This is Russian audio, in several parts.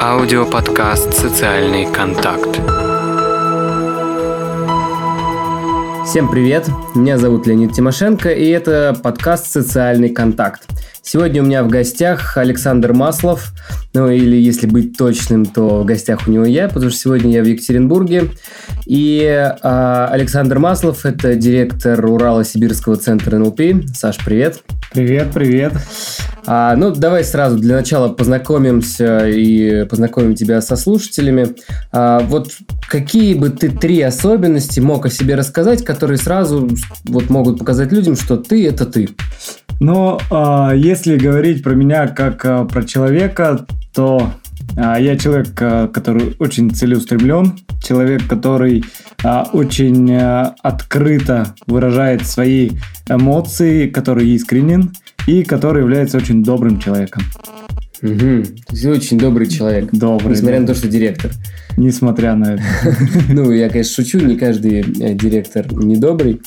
Аудиоподкаст «Социальный контакт». Всем привет! Меня зовут Леонид Тимошенко, и это подкаст «Социальный контакт». Сегодня у меня в гостях Александр Маслов, ну или если быть точным, то в гостях у него я, потому что сегодня я в Екатеринбурге. И а, Александр Маслов – это директор Урало-Сибирского центра НЛП. Саш, привет! Привет, привет! А, ну, давай сразу для начала познакомимся и познакомим тебя со слушателями. А, вот какие бы ты три особенности мог о себе рассказать, которые сразу вот могут показать людям, что ты – это ты? Но э, если говорить про меня как э, про человека, то я человек, э, который очень целеустремлен, человек, который э, очень открыто выражает свои эмоции, который искренен и который является очень добрым человеком. Угу. Есть очень добрый человек. Добрый. Несмотря да. на то, что директор. Несмотря на это. Ну, я, конечно, шучу, не каждый э, директор недобрый.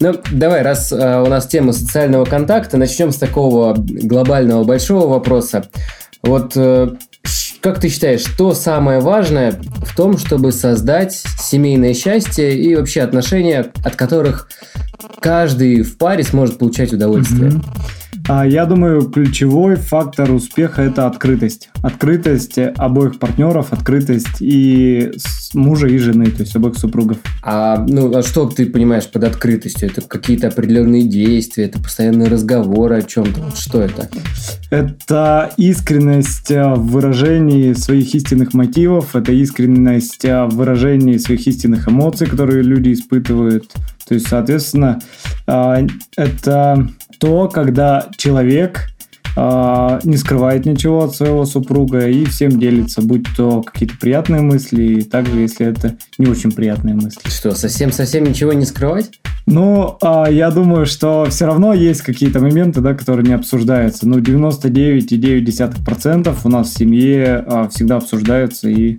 Но давай, раз э, у нас тема социального контакта, начнем с такого глобального большого вопроса. Вот э, как ты считаешь, что самое важное в том, чтобы создать семейное счастье и вообще отношения, от которых каждый в паре сможет получать удовольствие? Мгм. А, Я думаю, ключевой фактор успеха это открытость. Открытость обоих партнеров, открытость и мужа и жены, то есть обоих супругов. А, ну, а что ты понимаешь под открытостью? Это какие-то определенные действия, это постоянные разговоры о чем-то. Вот что это? Это искренность в выражении своих истинных мотивов, это искренность в выражении своих истинных эмоций, которые люди испытывают. То есть, соответственно, э, это то, когда человек э, не скрывает ничего от своего супруга и всем делится, будь то какие-то приятные мысли, и также, если это не очень приятные мысли. Что, совсем-совсем ничего не скрывать? Ну, а, я думаю, что все равно есть какие-то моменты, да, которые не обсуждаются. Ну, 99,9% у нас в семье а, всегда обсуждаются и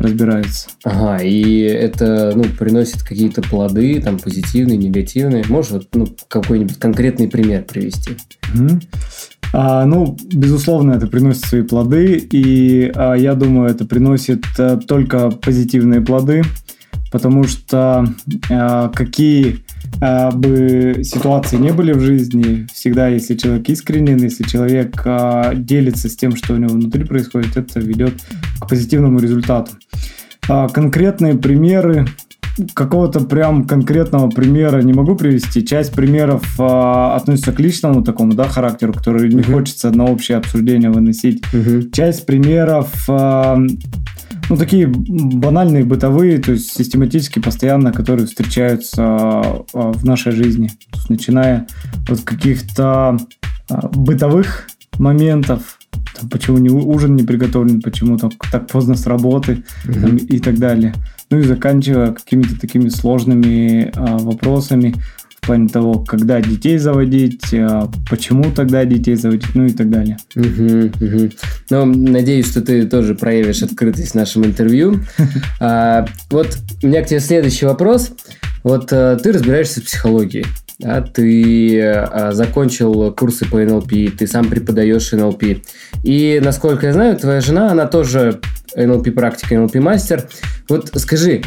разбираются. Ага, и это, ну, приносит какие-то плоды, там, позитивные, негативные. Можешь вот, ну, какой-нибудь конкретный пример привести? Мгм. А, ну, безусловно, это приносит свои плоды, и а, я думаю, это приносит а, только позитивные плоды, потому что а, какие бы ситуации не были в жизни, всегда, если человек искренен, если человек а, делится с тем, что у него внутри происходит, это ведет к позитивному результату. А, конкретные примеры какого-то прям конкретного примера не могу привести. Часть примеров а, относится к личному такому, да, характеру, который не Мгм. хочется на общее обсуждение выносить. Часть примеров, а, ну, такие банальные, бытовые, то есть систематически, постоянно, которые встречаются а, в нашей жизни. Начиная от каких-то а, бытовых моментов, там, почему не, ужин не приготовлен, почему так, так поздно с работы Мгм. там, и так далее. Ну и заканчивая какими-то такими сложными а, вопросами плане того, когда детей заводить, а, почему тогда детей заводить, ну и так далее. Мгм, мгм. Ну, надеюсь, что ты тоже проявишь открытость в нашем интервью. А, вот у меня к тебе следующий вопрос. Вот э, ты разбираешься в психологии. да, ты э, закончил курсы по НЛП, ты сам преподаешь НЛП. И, насколько я знаю, твоя жена, она тоже НЛП практика, НЛП мастер. Вот скажи,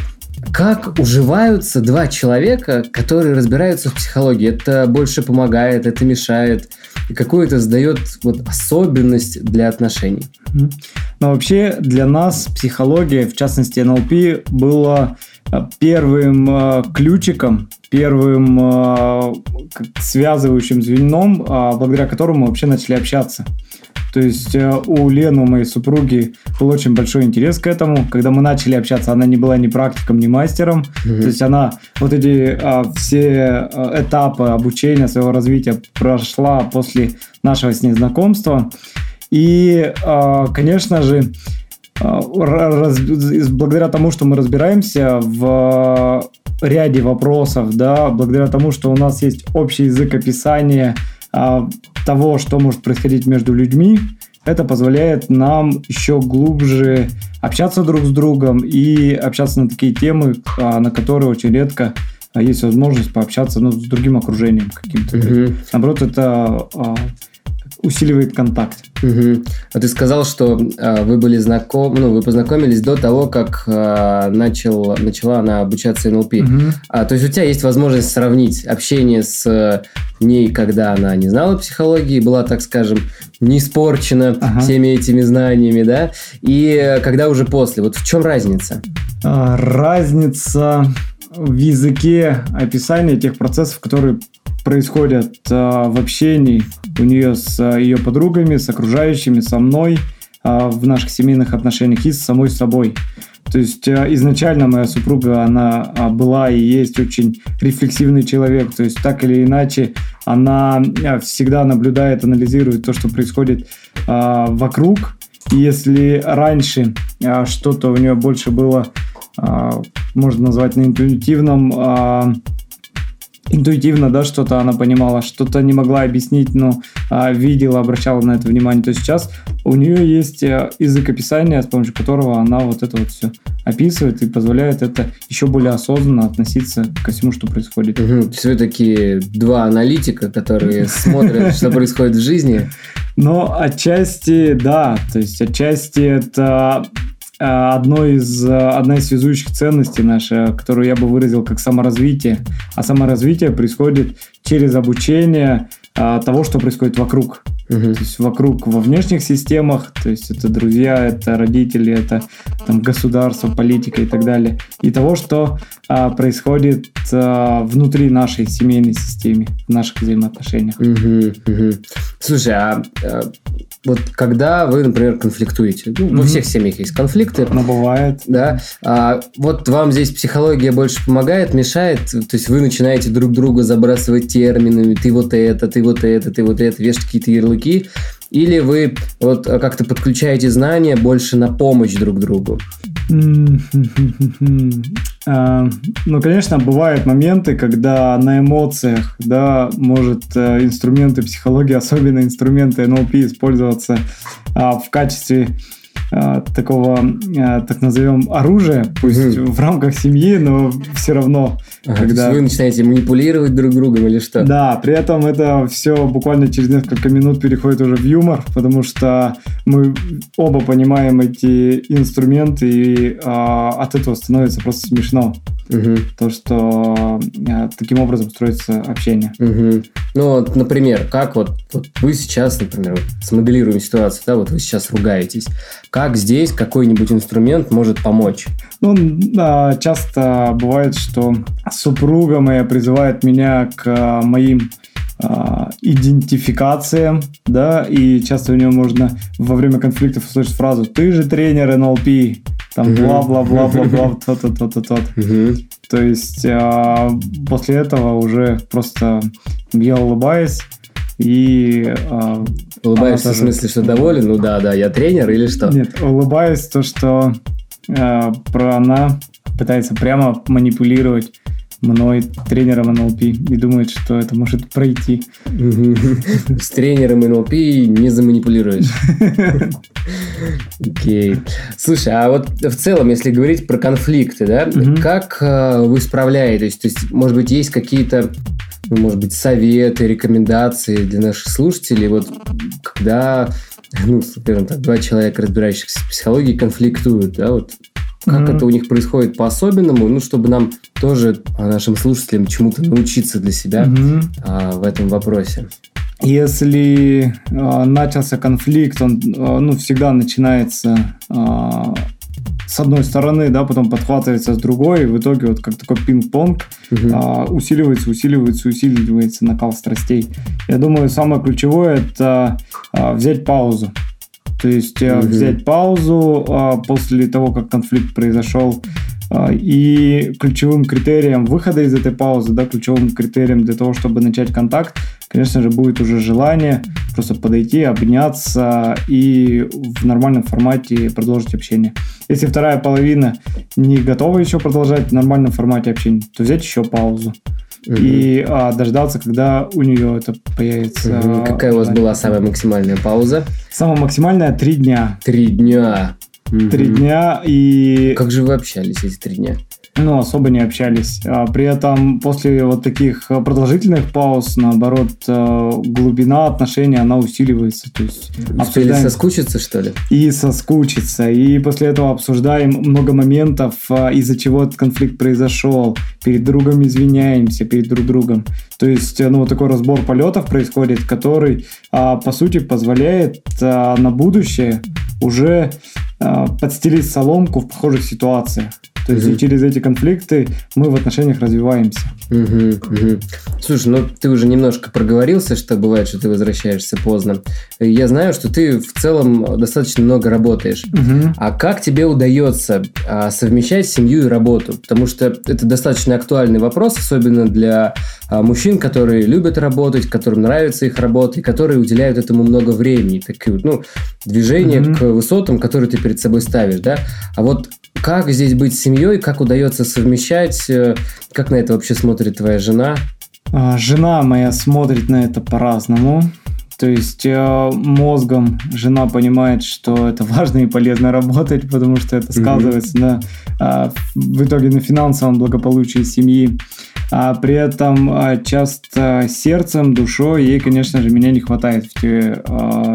как уживаются два человека, которые разбираются в психологии? Это больше помогает, это мешает? И какую это создает вот особенность для отношений? Но вообще для нас психология, в частности НЛП, была а, первым а, ключиком, первым как связывающим звеном, а, благодаря которому мы вообще начали общаться. То есть э, у Лены, у моей супруги, был очень большой интерес к этому. Когда мы начали общаться, она не была ни практиком, ни мастером. Мгм. То есть она вот эти а, все а, этапы обучения, своего развития прошла после нашего с ней знакомства. И, а, конечно же, а, ра- раз- благодаря тому, что мы разбираемся в ряде вопросов, да, благодаря тому, что у нас есть общий язык описания того, что может происходить между людьми, это позволяет нам еще глубже общаться друг с другом и общаться на такие темы, а, на которые очень редко а, есть возможность пообщаться ну, с другим окружением каким-то. Мгм. Наоборот, это а, усиливает контакт. Угу. А ты сказал, что э, вы были знакомы, ну, вы познакомились до того, как э, начал, начала она обучаться НЛП. Угу. А, то есть у тебя есть возможность сравнить общение с ней, когда она не знала психологии, была, так скажем, не испорчена ага. всеми этими знаниями, да, и когда уже после. Вот в чем разница? А, разница в языке описания тех процессов, которые происходят а, в общении у нее с а, ее подругами, с окружающими, со мной, а, в наших семейных отношениях и с самой собой. То есть изначально моя супруга, она была и есть очень рефлексивный человек. То есть так или иначе она всегда наблюдает, анализирует то, что происходит вокруг. И если раньше что-то у нее больше было, можно назвать на интуитивном интуитивно, да, что-то она понимала, что-то не могла объяснить, но а, видела, обращала на это внимание. То сейчас у нее есть э, язык описания, с помощью которого она вот это вот все описывает и позволяет это еще более осознанно относиться ко всему, что происходит. Угу. Такие два аналитика, которые смотрят, что происходит в жизни. Но отчасти, да, то есть отчасти это Э, одно из, э, одна из связующих ценностей наша, которую я бы выразил как саморазвитие. А саморазвитие происходит через обучение а, того, что происходит вокруг. Угу. То есть вокруг во внешних системах, то есть это друзья, это родители, это там государство, политика и так далее. И того, что происходит а, внутри нашей семейной системы, в наших взаимоотношениях. Угу, угу. Слушай, а, а вот когда вы, например, конфликтуете, ну, mm-hmm. во всех семьях есть конфликты. Но бывает. Да. А, вот вам здесь психология больше помогает, мешает? То есть вы начинаете друг друга забрасывать терминами, ты вот это, ты вот это, ты вот это, вешать какие-то ярлыки, или вы вот как-то подключаете знания больше на помощь друг другу? А, ну, конечно, бывают моменты, когда на эмоциях, да, может э, инструменты психологии, особенно инструменты НЛП использоваться а, в качестве такого, так назовем, оружия, пусть mm в рамках семьи, но все равно Ага, когда... вы начинаете манипулировать друг другом или что? Да, при этом это все буквально через несколько минут переходит уже в юмор, потому что мы оба понимаем эти инструменты, и а, от этого становится просто смешно. Угу. То, что а, таким образом строится общение. Угу. Ну, вот, например, как вот, вот вы сейчас, например, смоделируем ситуацию, да, вот вы сейчас ругаетесь. Как здесь какой-нибудь инструмент может помочь? Ну, да, часто бывает, что супруга моя призывает меня к а, моим а, идентификациям, да, и часто у нее можно во время конфликтов услышать фразу «ты же тренер НЛП», там бла-бла-бла-бла-бла, то-то-то-то-то. То есть а, после этого уже просто я улыбаюсь, и... А, Улыбаешься в смысле, что доволен? Ну да, да, я тренер или что? Нет, улыбаюсь то, что а, про она пытается прямо манипулировать мной, тренером НЛП, и думает, что это может пройти. С тренером НЛП не заманипулируешь. Окей. Слушай, а вот в целом, если говорить про конфликты, да, как э, вы справляетесь? То есть, может быть, есть какие-то ну, может быть, советы, рекомендации для наших слушателей, вот когда, ну, скажем так, два человека, разбирающихся в психологии, конфликтуют, да, вот как mm-hmm. это у них происходит по-особенному, ну, чтобы нам тоже, а, нашим слушателям, чему-то научиться для себя mm-hmm. а, в этом вопросе. Если э, начался конфликт, он э, ну, всегда начинается э, с одной стороны, да, потом подхватывается с другой, и в итоге вот как такой пинг-понг угу. а, усиливается, усиливается, усиливается накал страстей. Я думаю, самое ключевое это а, взять паузу. То есть угу. взять паузу а, после того, как конфликт произошел, а, и ключевым критерием выхода из этой паузы, да, ключевым критерием для того, чтобы начать контакт, конечно же, будет уже желание просто подойти, обняться и в нормальном формате продолжить общение. Если вторая половина не готова еще продолжать в нормальном формате общения, то взять еще паузу и а, дождаться, когда у нее это появится. Какая у вас была самая максимальная пауза? Самая максимальная – три дня. Три дня. Три дня и... Как же вы общались эти три дня? Ну, особо не общались. А при этом после вот таких продолжительных пауз, наоборот, э, глубина отношений, она усиливается. То есть Успели обсуждаем- соскучиться, что ли? и соскучиться. И после этого обсуждаем много моментов, а, из-за чего этот конфликт произошел. Перед другом извиняемся, перед друг другом. То есть, э, ну, вот такой разбор полетов происходит, который, по сути, позволяет на будущее уже подстелить соломку в похожих ситуациях. То есть, и через эти конфликты мы в отношениях развиваемся. Мгм, мгм. Слушай, ну ты уже немножко проговорился, что бывает, что ты возвращаешься поздно. Я знаю, что ты в целом достаточно много работаешь. А как тебе удается а, совмещать семью и работу? Потому что это достаточно актуальный вопрос, особенно для а, мужчин, которые любят работать, которым нравится их работа, и которые уделяют этому много времени. Такие ну, движение Мгм. к высотам, которые ты перед собой ставишь, да? А вот как здесь быть семьей, как удается совмещать, э, как на это вообще смотрит твоя жена? А, Жена моя смотрит на это по-разному. То есть э, мозгом жена понимает, что это важно и полезно работать, потому что это сказывается на, а, в итоге на финансовом благополучии семьи. А при этом а, часто сердцем, душой ей, конечно же, меня не хватает в те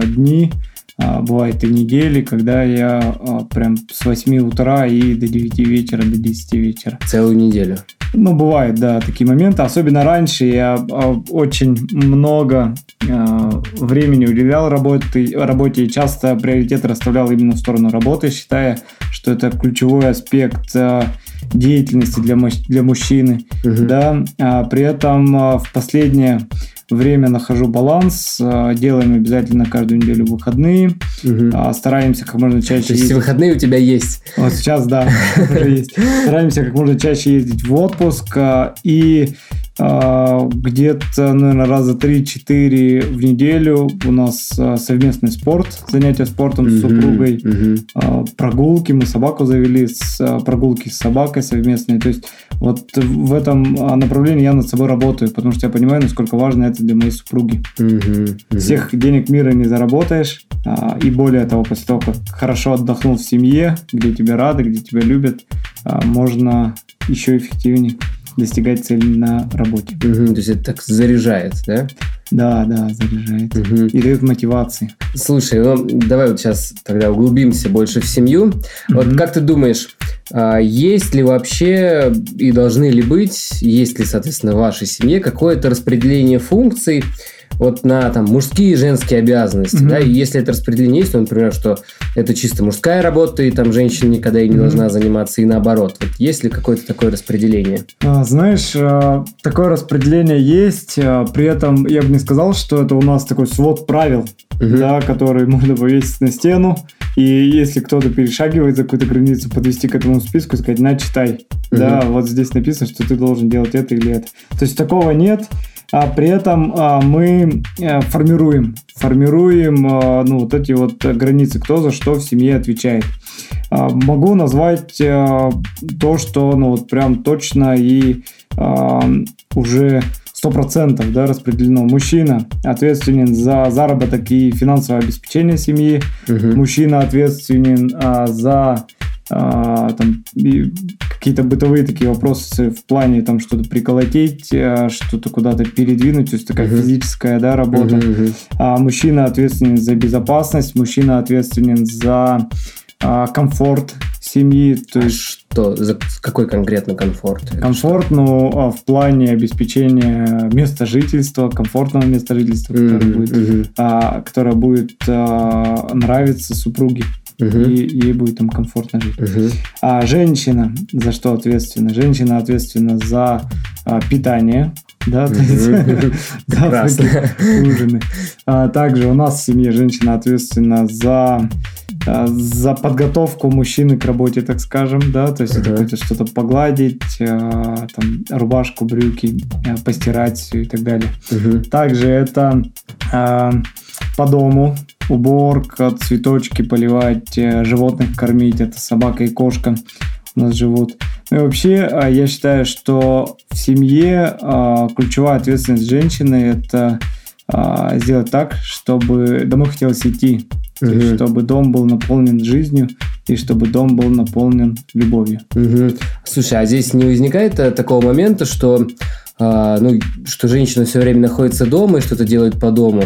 дни, бывает и недели, когда я а, прям с 8 утра и до 9 вечера, до 10 вечера. Целую неделю. Ну, бывает, да, такие моменты. Особенно раньше я а, очень много а, времени уделял работе, работе и часто приоритет расставлял именно в сторону работы, считая, что это ключевой аспект а, деятельности для, для мужчины. Мгм. Да, а при этом а, в последнее время нахожу баланс, а, делаем обязательно каждую неделю выходные, а, стараемся как можно чаще То есть ездить- выходные у тебя есть. вот сейчас, да. Стараемся как можно чаще ездить в отпуск. а, И где-то, наверное, раза 3-4 в неделю у нас а, совместный спорт, занятия спортом с Мгм. супругой. А, Прогулки, мы собаку завели, с, а, прогулки с собакой совместные. То есть вот в этом а, направлении я над собой работаю, потому что я понимаю, насколько важно это для моей супруги. Мгм. Мгм. Всех денег мира не заработаешь. а, И более того, после того, как хорошо отдохнул в семье, где тебя рады, где тебя любят, а, можно еще эффективнее достигать цели на работе. Мгм. То есть это так заряжает, да? Да, да, заряжает. Мгм. И дает мотивации. Слушай, ну давай вот сейчас тогда углубимся больше в семью. Вот Мгм. как ты думаешь, а, есть ли вообще и должны ли быть, есть ли, соответственно, в вашей семье какое-то распределение функций вот на там мужские и женские обязанности, Мгм. да, и если это распределение есть, то, например, что это чисто мужская работа, и там женщина никогда и не Мгм. должна заниматься, и наоборот. Вот есть ли какое-то такое распределение? А, Знаешь, а, такое распределение есть, а, при этом я бы не сказал, что это у нас такой свод правил, Мгм. да, который можно повесить на стену, и если кто-то перешагивает за какую-то границу, подвести к этому списку и сказать, на, читай. Да, вот здесь написано, что ты должен делать это или это. То есть такого нет, а при этом а, мы э, формируем, формируем а, ну, вот эти вот границы, кто за что в семье отвечает. А, Могу назвать а, то, что ну вот прям точно и а, уже сто процентов да, распределено. Мужчина ответственен за заработок и финансовое обеспечение семьи. Мгм. Мужчина ответственен а, за а, там, какие-то бытовые такие вопросы в плане там что-то приколотить, а, что-то куда-то передвинуть, то есть такая Мгм. физическая да, работа. Мгм, мгм. А мужчина ответственен за безопасность, мужчина ответственен за а, комфорт семьи, то А есть что? За какой конкретно комфорт? Комфорт, ну, а, в плане обеспечения места жительства, комфортного места жительства, что? которое будет, мгм, а, которое будет а, нравиться супруге, мгм, и ей будет там комфортно жить. мгм. А женщина за что ответственна? Женщина ответственна за а, питание, да, то есть завтраки, ужины. А также у нас в семье женщина ответственна за а, за подготовку мужчины к работе, так скажем, да, то есть это Ага. какое-то что-то погладить, а, там, рубашку, брюки, постирать и так далее. Мгм. Также это по дому уборка, цветочки поливать, э, животных кормить, это собака и кошка у нас живут. Ну и вообще, а, я считаю, что в семье а, ключевая ответственность женщины это а, сделать так, чтобы домой хотелось идти, то есть чтобы дом был наполнен жизнью и чтобы дом был наполнен любовью. Угу. Слушай, а здесь не возникает э, такого момента, что, ну, что женщина все время находится дома и что-то делает по дому,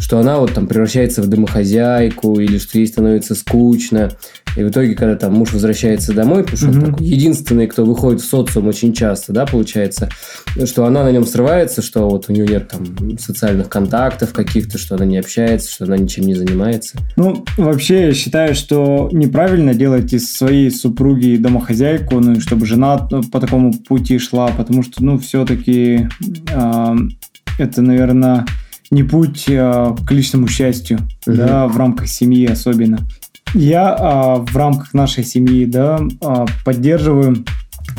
что она вот там превращается в домохозяйку или что ей становится скучно. И в итоге, когда там муж возвращается домой, потому что mm-hmm. он такой единственный, кто выходит в социум очень часто, да, получается, что она на нем срывается, что вот у нее нет там социальных контактов каких-то, что она не общается, что она ничем не занимается. Ну, вообще, я считаю, что неправильно делать из своей супруги домохозяйку, ну, чтобы жена по такому пути шла, потому что, ну, все-таки э, это, наверное, не путь э, к личному счастью, угу. да, в рамках семьи особенно. Я а, в рамках нашей семьи, да, а, поддерживаю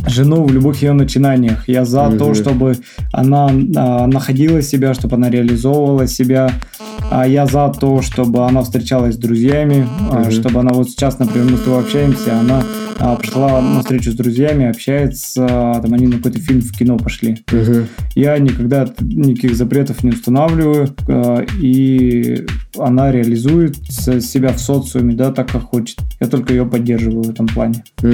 жену в любых ее начинаниях. Я за угу. то, чтобы она а, находила себя, чтобы она реализовывала себя. А я за то, чтобы она встречалась с друзьями, угу. а, чтобы она вот сейчас, например, мы с тобой общаемся, она а, пришла на встречу с друзьями, общается, там они на какой-то фильм в кино пошли. Угу. Я никогда никаких запретов не устанавливаю, а, и она реализует себя в социуме, да, так как хочет. Я только ее поддерживаю в этом плане. Угу,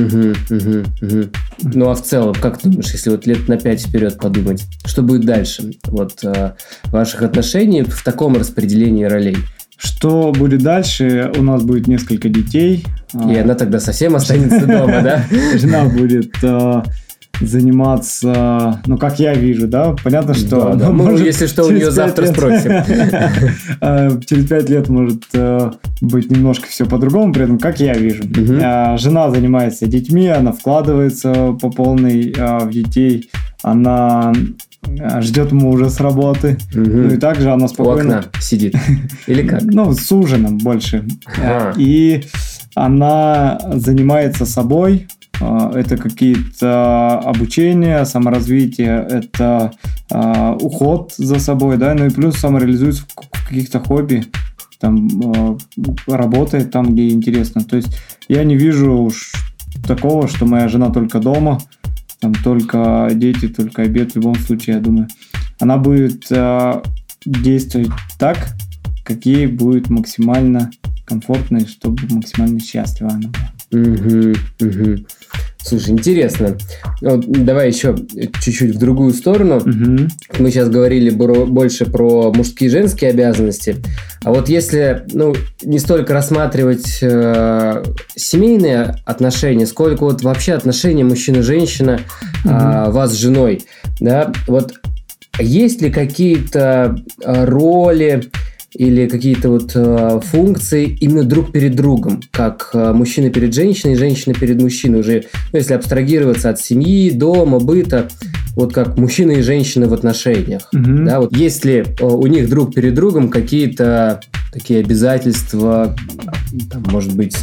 угу, угу. Ну а в целом, как ты думаешь, если вот лет на пять вперед подумать, что будет дальше? Вот э, ваших отношений в таком распределении ролей? Что будет дальше? У нас будет несколько детей. И она тогда совсем останется дома, да? Жена будет э, заниматься, ну, как я вижу, да, понятно, что... Да, да. Мы, может, если что, у нее завтра лет, спросим. Э, через пять лет может э, быть немножко все по-другому, при этом, как я вижу. Угу. Жена занимается детьми, она вкладывается по полной в детей, она ждет мужа с работы. Угу. Ну и также она спокойно... У окна сидит. Или как? Ну, с ужином больше. Ага. И она занимается собой, а, это какие-то обучения, саморазвитие, это а, уход за собой, да, ну и плюс самореализуется в каких-то хобби, там а, работает там, где интересно. То есть я не вижу уж такого, что моя жена только дома, там только дети, только обед. В любом случае, я думаю, она будет действовать так, как ей будет максимально комфортно и чтобы максимально счастлива она была. Угу, угу. Слушай, интересно. Вот, давай еще чуть-чуть в другую сторону. Угу. Мы сейчас говорили больше про мужские и женские обязанности. А вот если ну, не столько рассматривать э, семейные отношения, сколько вот вообще отношения мужчина-женщина угу. э, вас с женой, да, вот есть ли какие-то э, роли, или какие-то вот э, функции именно друг перед другом, как э, мужчина перед женщиной, женщина перед мужчиной уже, ну, если абстрагироваться от семьи, дома, быта, вот как мужчина и женщина в отношениях, угу. да, вот есть ли э, у них друг перед другом какие-то такие обязательства, там, может быть,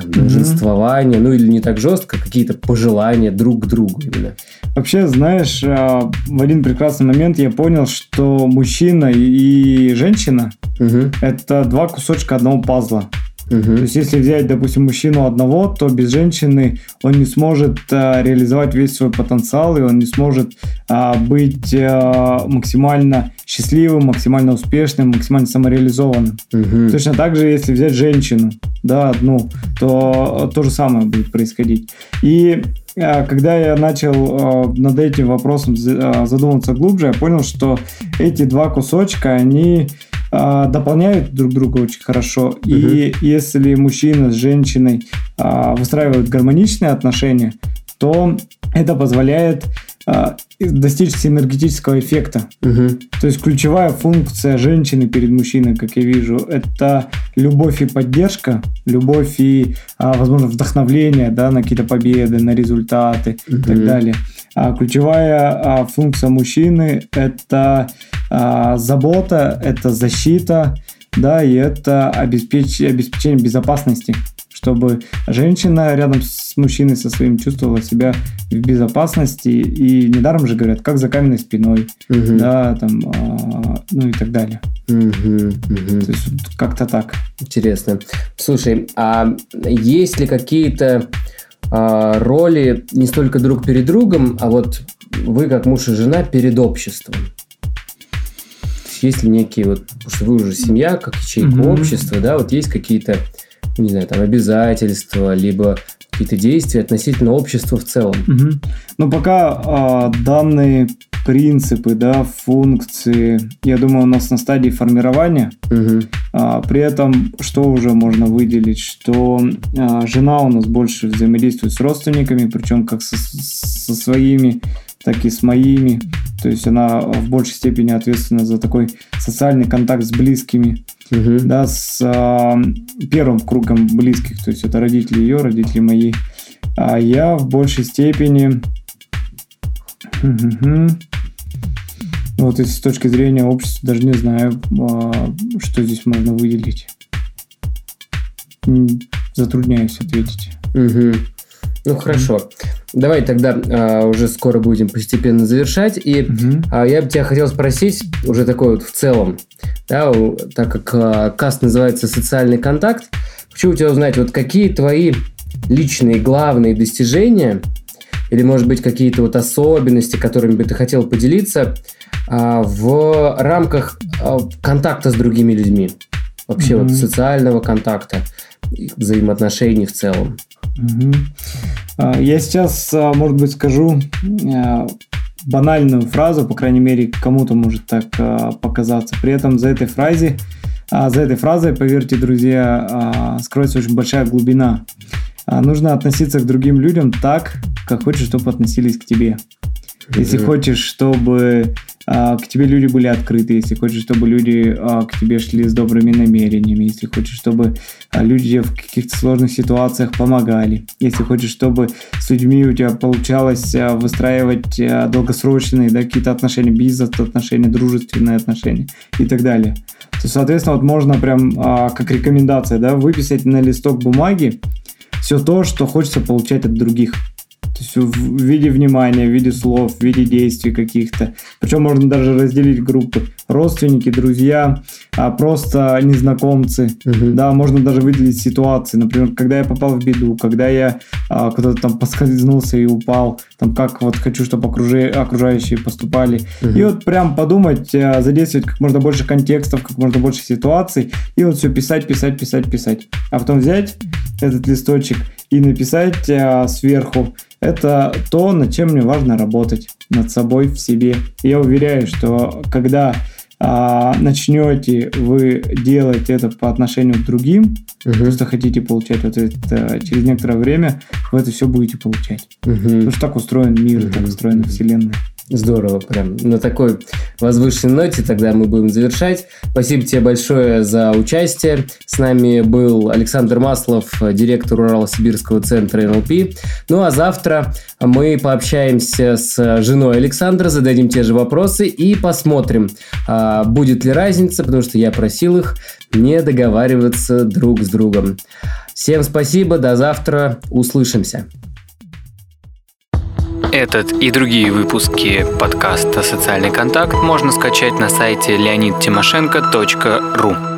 там, долженствование, mm-hmm. ну или не так жестко, какие-то пожелания друг к другу именно. Вообще, знаешь, а, в один прекрасный момент я понял, что мужчина и женщина mm-hmm. это два кусочка одного пазла. Угу. То есть, если взять, допустим, мужчину одного, то без женщины он не сможет а, реализовать весь свой потенциал, и он не сможет а, быть а, максимально счастливым, максимально успешным, максимально самореализованным. Угу. Точно так же, если взять женщину, да, одну, то то же самое будет происходить. И когда я начал над этим вопросом задумываться глубже, я понял, что эти два кусочка, они а, дополняют друг друга очень хорошо. Uh-huh. И если мужчина с женщиной а, выстраивают гармоничные отношения, то это позволяет а, достичь синергетического эффекта. Угу. То есть ключевая функция женщины перед мужчиной, как я вижу, это любовь и поддержка, любовь и, а, возможно, вдохновление да, на какие-то победы, на результаты угу. и так далее. А ключевая а, функция мужчины это а, забота, это защита, да, и это обеспеч... обеспечение безопасности чтобы женщина рядом с мужчиной со своим чувствовала себя в безопасности. И недаром же говорят, как за каменной спиной, угу. да, там, а, ну и так далее. Угу, угу. То есть как-то так. Интересно. Слушай, а есть ли какие-то роли не столько друг перед другом, а вот вы как муж и жена перед обществом? есть ли некие вот, потому что вы уже семья, как ячейка mm-hmm. общества, да, вот есть какие-то не знаю, там обязательства, либо какие-то действия относительно общества в целом. Угу. Но пока э, данные принципы, да, функции, я думаю, у нас на стадии формирования. Угу. А, при этом, что уже можно выделить, что а, жена у нас больше взаимодействует с родственниками, причем как со, со своими, так и с моими. То есть она в большей степени ответственна за такой социальный контакт с близкими, Угу. да, с а, первым кругом близких, то есть это родители ее, родители мои. А я в большей степени Мгм. Вот и с точки зрения общества даже не знаю, а, что здесь можно выделить. Затрудняюсь ответить. Угу. Ну хорошо. Давай тогда а, уже скоро будем постепенно завершать. И Мгм. а, я бы тебя хотел спросить, уже такой вот в целом, да, так как а, каст называется социальный контакт, хочу у тебя узнать, вот какие твои личные главные достижения, или, может быть, какие-то вот особенности, которыми бы ты хотел поделиться а, в рамках а, контакта с другими людьми. Вообще Мгм. вот социального контакта, взаимоотношений в целом. А, Я сейчас, может быть, скажу банальную фразу, по крайней мере, кому-то может так показаться. При этом за этой фразе, за этой фразой, поверьте, друзья, скроется очень большая глубина. А, Нужно относиться к другим людям так, как хочешь, чтобы относились к тебе. Если Мгм. хочешь, чтобы а, к тебе люди были открыты, если хочешь, чтобы люди а, к тебе шли с добрыми намерениями, если хочешь, чтобы а, люди в каких-то сложных ситуациях помогали, если хочешь, чтобы с людьми у тебя получалось а, выстраивать а, долгосрочные да, какие-то отношения, бизнес-отношения, дружественные отношения и так далее. То, соответственно, вот можно прям а, как рекомендация да, выписать на листок бумаги все то, что хочется получать от других. То есть в виде внимания, в виде слов, в виде действий каких-то. Причем можно даже разделить группы. Родственники, друзья, а просто незнакомцы. Мгм. Да, можно даже выделить ситуации. Например, когда я попал в беду, когда я а, куда-то там поскользнулся и упал, там как вот хочу, чтобы окружи- окружающие поступали. Мгм. И вот прям подумать, а, задействовать как можно больше контекстов, как можно больше ситуаций, и вот все писать, писать, писать, писать. А потом взять этот листочек и написать а, сверху. Это то, над чем мне важно работать, над собой в себе. И я уверяю, что когда а, начнете вы делать это по отношению к другим, Мгм. просто хотите получать вот это через некоторое время, вы это все будете получать. Мгм. Потому что так устроен мир, так Мгм. устроена вселенная. Здорово, прям. На такой возвышенной ноте тогда мы будем завершать. Спасибо тебе большое за участие. С нами был Александр Маслов, директор Урало-Сибирского центра НЛП. Ну а завтра мы пообщаемся с женой Александра, зададим те же вопросы и посмотрим, а, будет ли разница, потому что я просил их не договариваться друг с другом. Всем спасибо, до завтра, услышимся. Этот и другие выпуски подкаста «Социальный контакт» можно скачать на сайте leonidтимошенко.ру.